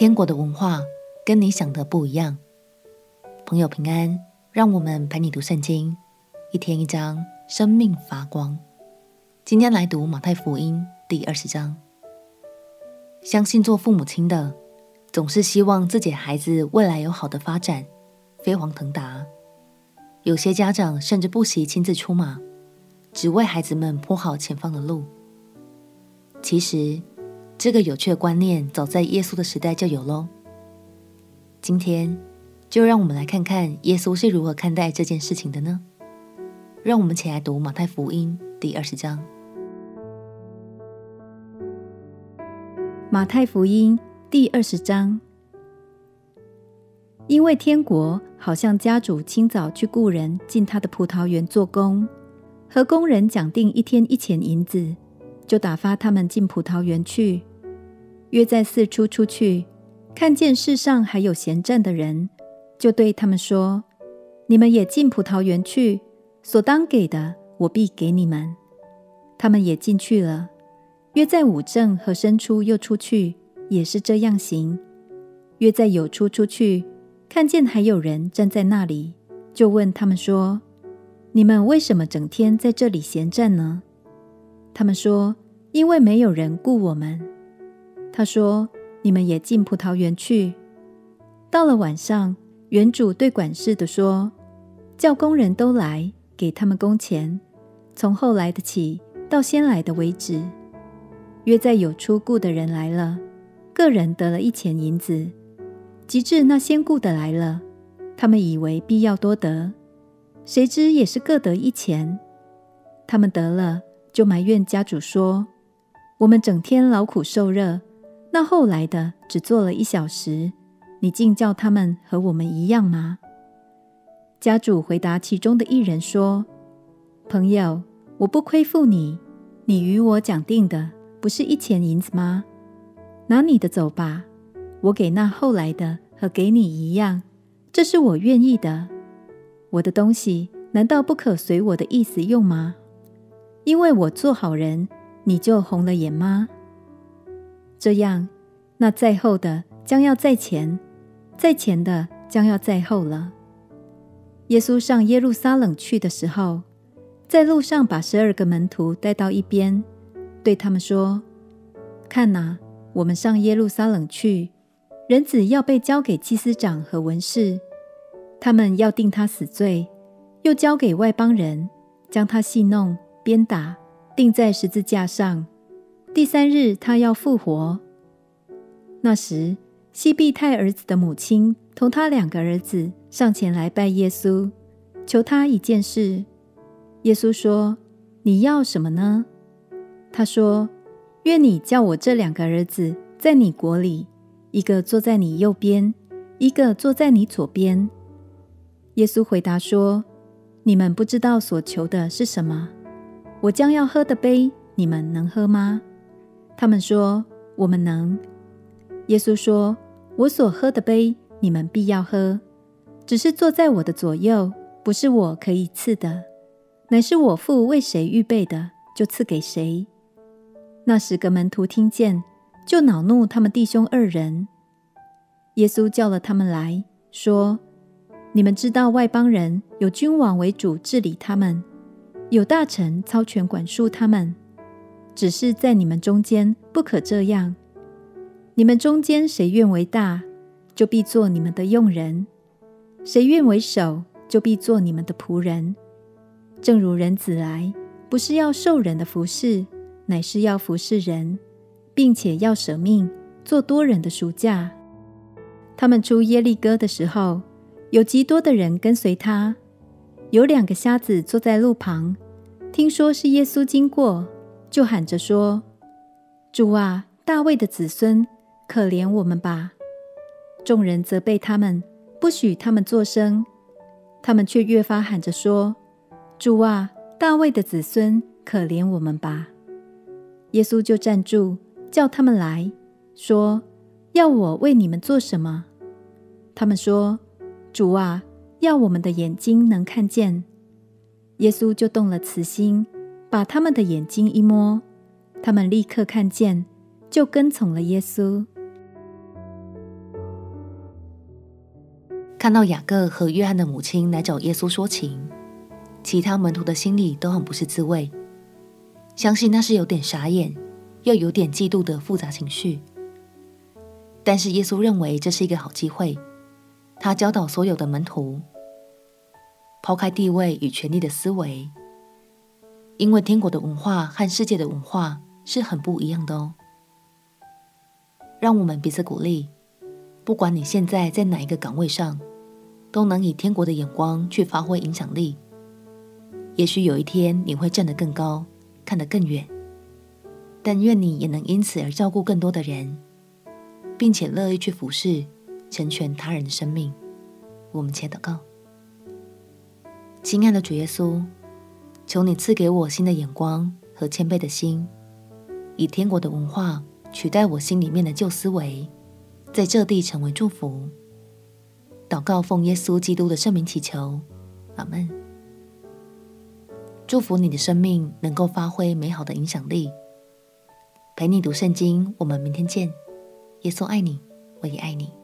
天国的文化跟你想的不一样。朋友平安，让我们陪你读圣经，一天一章，生命发光。今天来读马太福音第二十章。相信做父母亲的，总是希望自己孩子未来有好的发展，飞黄腾达。有些家长甚至不惜亲自出马，只为孩子们铺好前方的路。其实，这个有趣的观念早在耶稣的时代就有喽。今天，就让我们来看看耶稣是如何看待这件事情的呢？让我们一起来读马太福音第二十章。马太福音第二十章，因为天国好像家主清早去雇人进他的葡萄园做工，和工人讲定一天一钱银子，就打发他们进葡萄园去。约在四出出去，看见世上还有闲站的人，就对他们说：“你们也进葡萄园去，所当给的，我必给你们。”他们也进去了。约在五正和申初又出去，也是这样行。约在有出出去，看见还有人站在那里，就问他们说：“你们为什么整天在这里闲站呢？”他们说：“因为没有人雇我们。”他说：“你们也进葡萄园去。”到了晚上，园主对管事的说：“叫工人都来，给他们工钱，从后来的起到先来的为止。”约在有初雇的人来了，各人得了一钱银子。及至那先雇的来了，他们以为必要多得，谁知也是各得一钱。他们得了，就埋怨家主说：“我们整天劳苦受热。”那后来的只做了一小时，你竟叫他们和我们一样吗？家主回答其中的一人说：“朋友，我不亏负你，你与我讲定的不是一钱银子吗？拿你的走吧，我给那后来的和给你一样，这是我愿意的。我的东西难道不可随我的意思用吗？因为我做好人，你就红了眼吗？”这样，那在后的将要在前，在前的将要在后了。耶稣上耶路撒冷去的时候，在路上把十二个门徒带到一边，对他们说：“看哪，我们上耶路撒冷去，人子要被交给祭司长和文士，他们要定他死罪，又交给外邦人，将他戏弄、鞭打，钉在十字架上。”第三日，他要复活。那时，西庇太儿子的母亲同他两个儿子上前来拜耶稣，求他一件事。耶稣说：“你要什么呢？”他说：“愿你叫我这两个儿子在你国里，一个坐在你右边，一个坐在你左边。”耶稣回答说：“你们不知道所求的是什么。我将要喝的杯，你们能喝吗？”他们说：“我们能。”耶稣说：“我所喝的杯，你们必要喝；只是坐在我的左右，不是我可以赐的，乃是我父为谁预备的，就赐给谁。”那十个门徒听见，就恼怒他们弟兄二人。耶稣叫了他们来说：“你们知道外邦人有君王为主治理他们，有大臣操权管束他们。”只是在你们中间不可这样。你们中间谁愿为大，就必做你们的用人；谁愿为首，就必做你们的仆人。正如人子来，不是要受人的服侍，乃是要服侍人，并且要舍命做多人的赎价。他们出耶利哥的时候，有极多的人跟随他。有两个瞎子坐在路旁，听说是耶稣经过。就喊着说：“主啊，大卫的子孙，可怜我们吧！”众人责备他们，不许他们作声。他们却越发喊着说：“主啊，大卫的子孙，可怜我们吧！”耶稣就站住，叫他们来说：“要我为你们做什么？”他们说：“主啊，要我们的眼睛能看见。”耶稣就动了慈心。把他们的眼睛一摸，他们立刻看见，就跟从了耶稣。看到雅各和约翰的母亲来找耶稣说情，其他门徒的心里都很不是滋味，相信那是有点傻眼，又有点嫉妒的复杂情绪。但是耶稣认为这是一个好机会，他教导所有的门徒，抛开地位与权力的思维，因为天国的文化和世界的文化是很不一样的哦。让我们彼此鼓励，不管你现在在哪一个岗位上，都能以天国的眼光去发挥影响力。也许有一天你会站得更高，看得更远，但愿你也能因此而照顾更多的人，并且乐意去服侍、成全他人的生命。我们且祷告。亲爱的主耶稣，求你赐给我新的眼光和谦卑的心，以天国的文化取代我心里面的旧思维，在这地成为祝福。祷告奉耶稣基督的圣名祈求，阿门。祝福你的生命能够发挥美好的影响力。陪你读圣经，我们明天见。耶稣爱你，我也爱你。